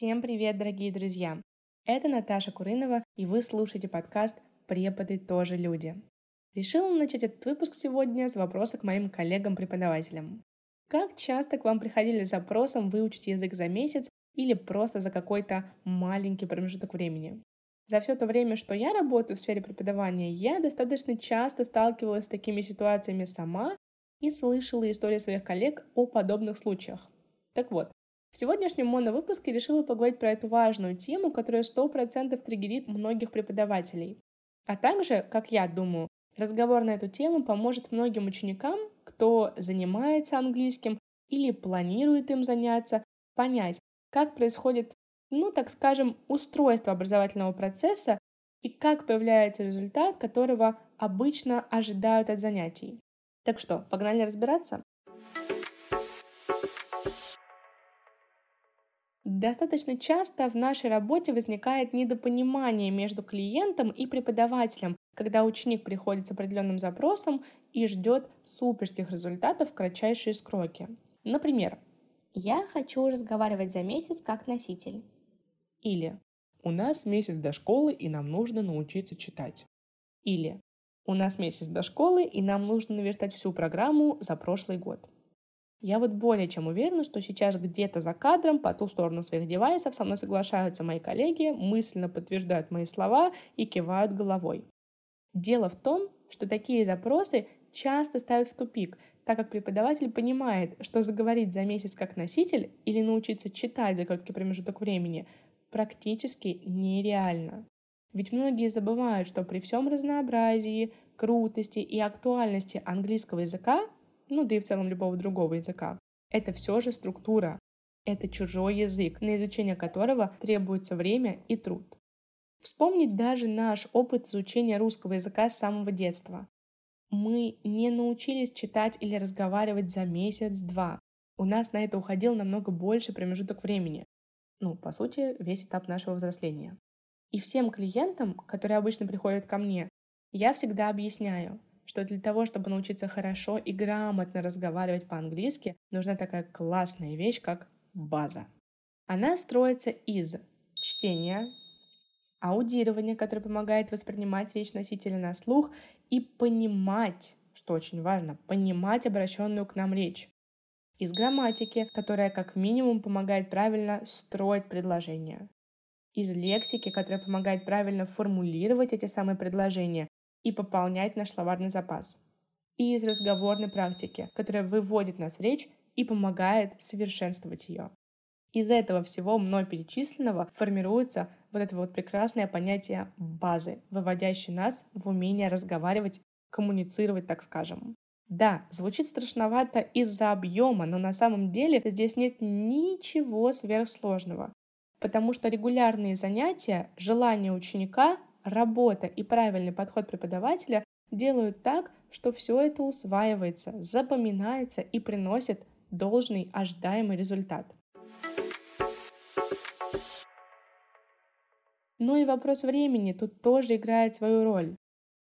Всем привет, дорогие друзья! Это Наташа Курынова, и вы слушаете подкаст «Преподы тоже люди». Решила начать этот выпуск сегодня с вопроса к моим коллегам-преподавателям. Как часто к вам приходили с запросом выучить язык за месяц или просто за какой-то маленький промежуток времени? За все то время, что я работаю в сфере преподавания, я достаточно часто сталкивалась с такими ситуациями сама и слышала истории своих коллег о подобных случаях. Так вот, в сегодняшнем моновыпуске решила поговорить про эту важную тему, которая 100% триггерит многих преподавателей. А также, как я думаю, разговор на эту тему поможет многим ученикам, кто занимается английским или планирует им заняться, понять, как происходит, ну, так скажем, устройство образовательного процесса и как появляется результат, которого обычно ожидают от занятий. Так что, погнали разбираться? Достаточно часто в нашей работе возникает недопонимание между клиентом и преподавателем, когда ученик приходит с определенным запросом и ждет суперских результатов в кратчайшие сроки. Например, «Я хочу разговаривать за месяц как носитель». Или «У нас месяц до школы, и нам нужно научиться читать». Или «У нас месяц до школы, и нам нужно наверстать всю программу за прошлый год». Я вот более чем уверена, что сейчас где-то за кадром, по ту сторону своих девайсов, со мной соглашаются мои коллеги, мысленно подтверждают мои слова и кивают головой. Дело в том, что такие запросы часто ставят в тупик, так как преподаватель понимает, что заговорить за месяц как носитель или научиться читать за короткий промежуток времени практически нереально. Ведь многие забывают, что при всем разнообразии, крутости и актуальности английского языка ну да и в целом любого другого языка. Это все же структура. Это чужой язык, на изучение которого требуется время и труд. Вспомнить даже наш опыт изучения русского языка с самого детства. Мы не научились читать или разговаривать за месяц-два. У нас на это уходил намного больше промежуток времени. Ну, по сути, весь этап нашего взросления. И всем клиентам, которые обычно приходят ко мне, я всегда объясняю, что для того, чтобы научиться хорошо и грамотно разговаривать по-английски, нужна такая классная вещь, как база. Она строится из чтения, аудирования, которое помогает воспринимать речь носителя на слух и понимать, что очень важно, понимать обращенную к нам речь. Из грамматики, которая как минимум помогает правильно строить предложения. Из лексики, которая помогает правильно формулировать эти самые предложения и пополнять наш словарный запас. И из разговорной практики, которая выводит нас в речь и помогает совершенствовать ее. Из этого всего мной перечисленного формируется вот это вот прекрасное понятие базы, выводящее нас в умение разговаривать, коммуницировать, так скажем. Да, звучит страшновато из-за объема, но на самом деле здесь нет ничего сверхсложного, потому что регулярные занятия, желание ученика работа и правильный подход преподавателя делают так, что все это усваивается, запоминается и приносит должный ожидаемый результат. Ну и вопрос времени тут тоже играет свою роль.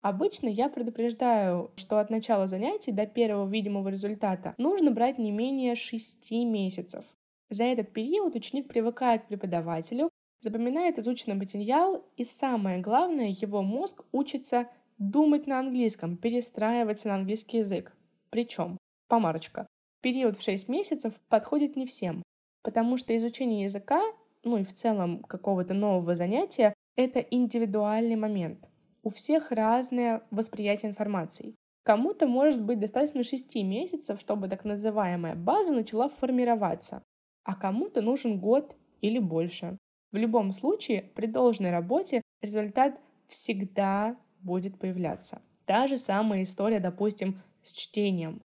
Обычно я предупреждаю, что от начала занятий до первого видимого результата нужно брать не менее 6 месяцев. За этот период ученик привыкает к преподавателю, запоминает изученный материал, и самое главное, его мозг учится думать на английском, перестраиваться на английский язык. Причем, помарочка, период в 6 месяцев подходит не всем, потому что изучение языка, ну и в целом какого-то нового занятия, это индивидуальный момент. У всех разное восприятие информации. Кому-то может быть достаточно 6 месяцев, чтобы так называемая база начала формироваться, а кому-то нужен год или больше. В любом случае, при должной работе результат всегда будет появляться. Та же самая история, допустим, с чтением.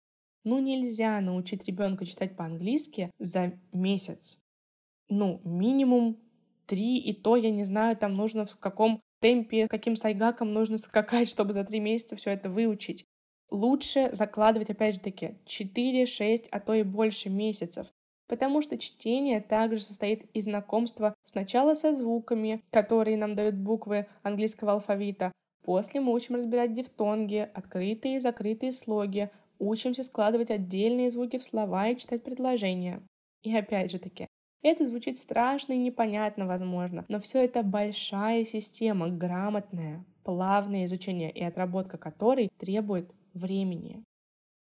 Ну нельзя научить ребенка читать по-английски за месяц. Ну, минимум три, и то я не знаю, там нужно в каком темпе, каким сайгаком нужно скакать, чтобы за три месяца все это выучить. Лучше закладывать, опять же таки, 4, 6, а то и больше месяцев потому что чтение также состоит из знакомства сначала со звуками, которые нам дают буквы английского алфавита, после мы учим разбирать дифтонги, открытые и закрытые слоги, учимся складывать отдельные звуки в слова и читать предложения. И опять же таки, Это звучит страшно и непонятно, возможно, но все это большая система, грамотная, плавное изучение и отработка которой требует времени.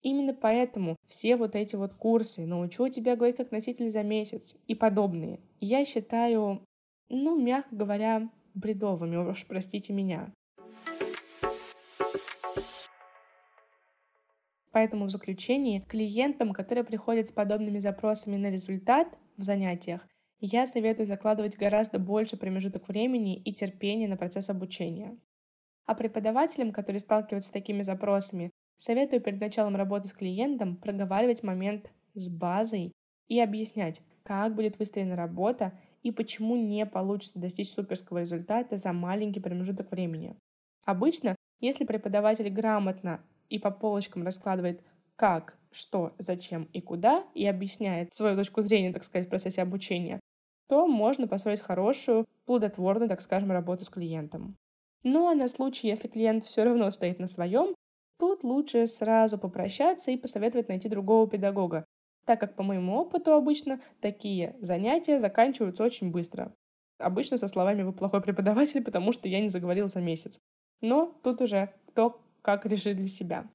Именно поэтому все вот эти вот курсы «Научу тебя говорить как носитель за месяц» и подобные, я считаю, ну, мягко говоря, бредовыми, уж простите меня. Поэтому в заключении клиентам, которые приходят с подобными запросами на результат в занятиях, я советую закладывать гораздо больше промежуток времени и терпения на процесс обучения. А преподавателям, которые сталкиваются с такими запросами, советую перед началом работы с клиентом проговаривать момент с базой и объяснять, как будет выстроена работа и почему не получится достичь суперского результата за маленький промежуток времени. Обычно, если преподаватель грамотно и по полочкам раскладывает как, что, зачем и куда, и объясняет свою точку зрения, так сказать, в процессе обучения, то можно построить хорошую, плодотворную, так скажем, работу с клиентом. Ну а на случай, если клиент все равно стоит на своем, тут лучше сразу попрощаться и посоветовать найти другого педагога, так как по моему опыту обычно такие занятия заканчиваются очень быстро. Обычно со словами «вы плохой преподаватель, потому что я не заговорил за месяц». Но тут уже кто как решить для себя.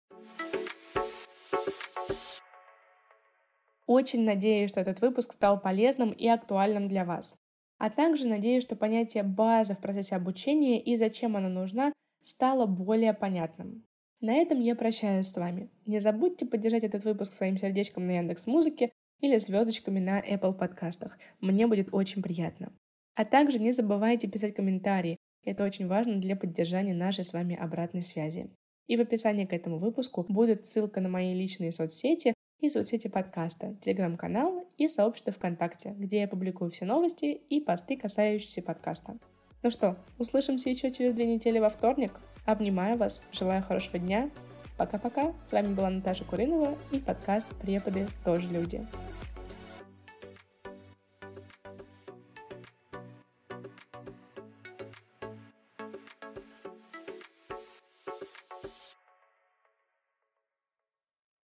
Очень надеюсь, что этот выпуск стал полезным и актуальным для вас. А также надеюсь, что понятие базы в процессе обучения и зачем она нужна стало более понятным. На этом я прощаюсь с вами. Не забудьте поддержать этот выпуск своим сердечком на Яндекс Музыке или звездочками на Apple подкастах. Мне будет очень приятно. А также не забывайте писать комментарии. Это очень важно для поддержания нашей с вами обратной связи. И в описании к этому выпуску будет ссылка на мои личные соцсети и соцсети подкаста, телеграм-канал и сообщество ВКонтакте, где я публикую все новости и посты, касающиеся подкаста. Ну что, услышимся еще через две недели во вторник. Обнимаю вас, желаю хорошего дня. Пока-пока. С вами была Наташа Куринова и подкаст «Преподы тоже люди».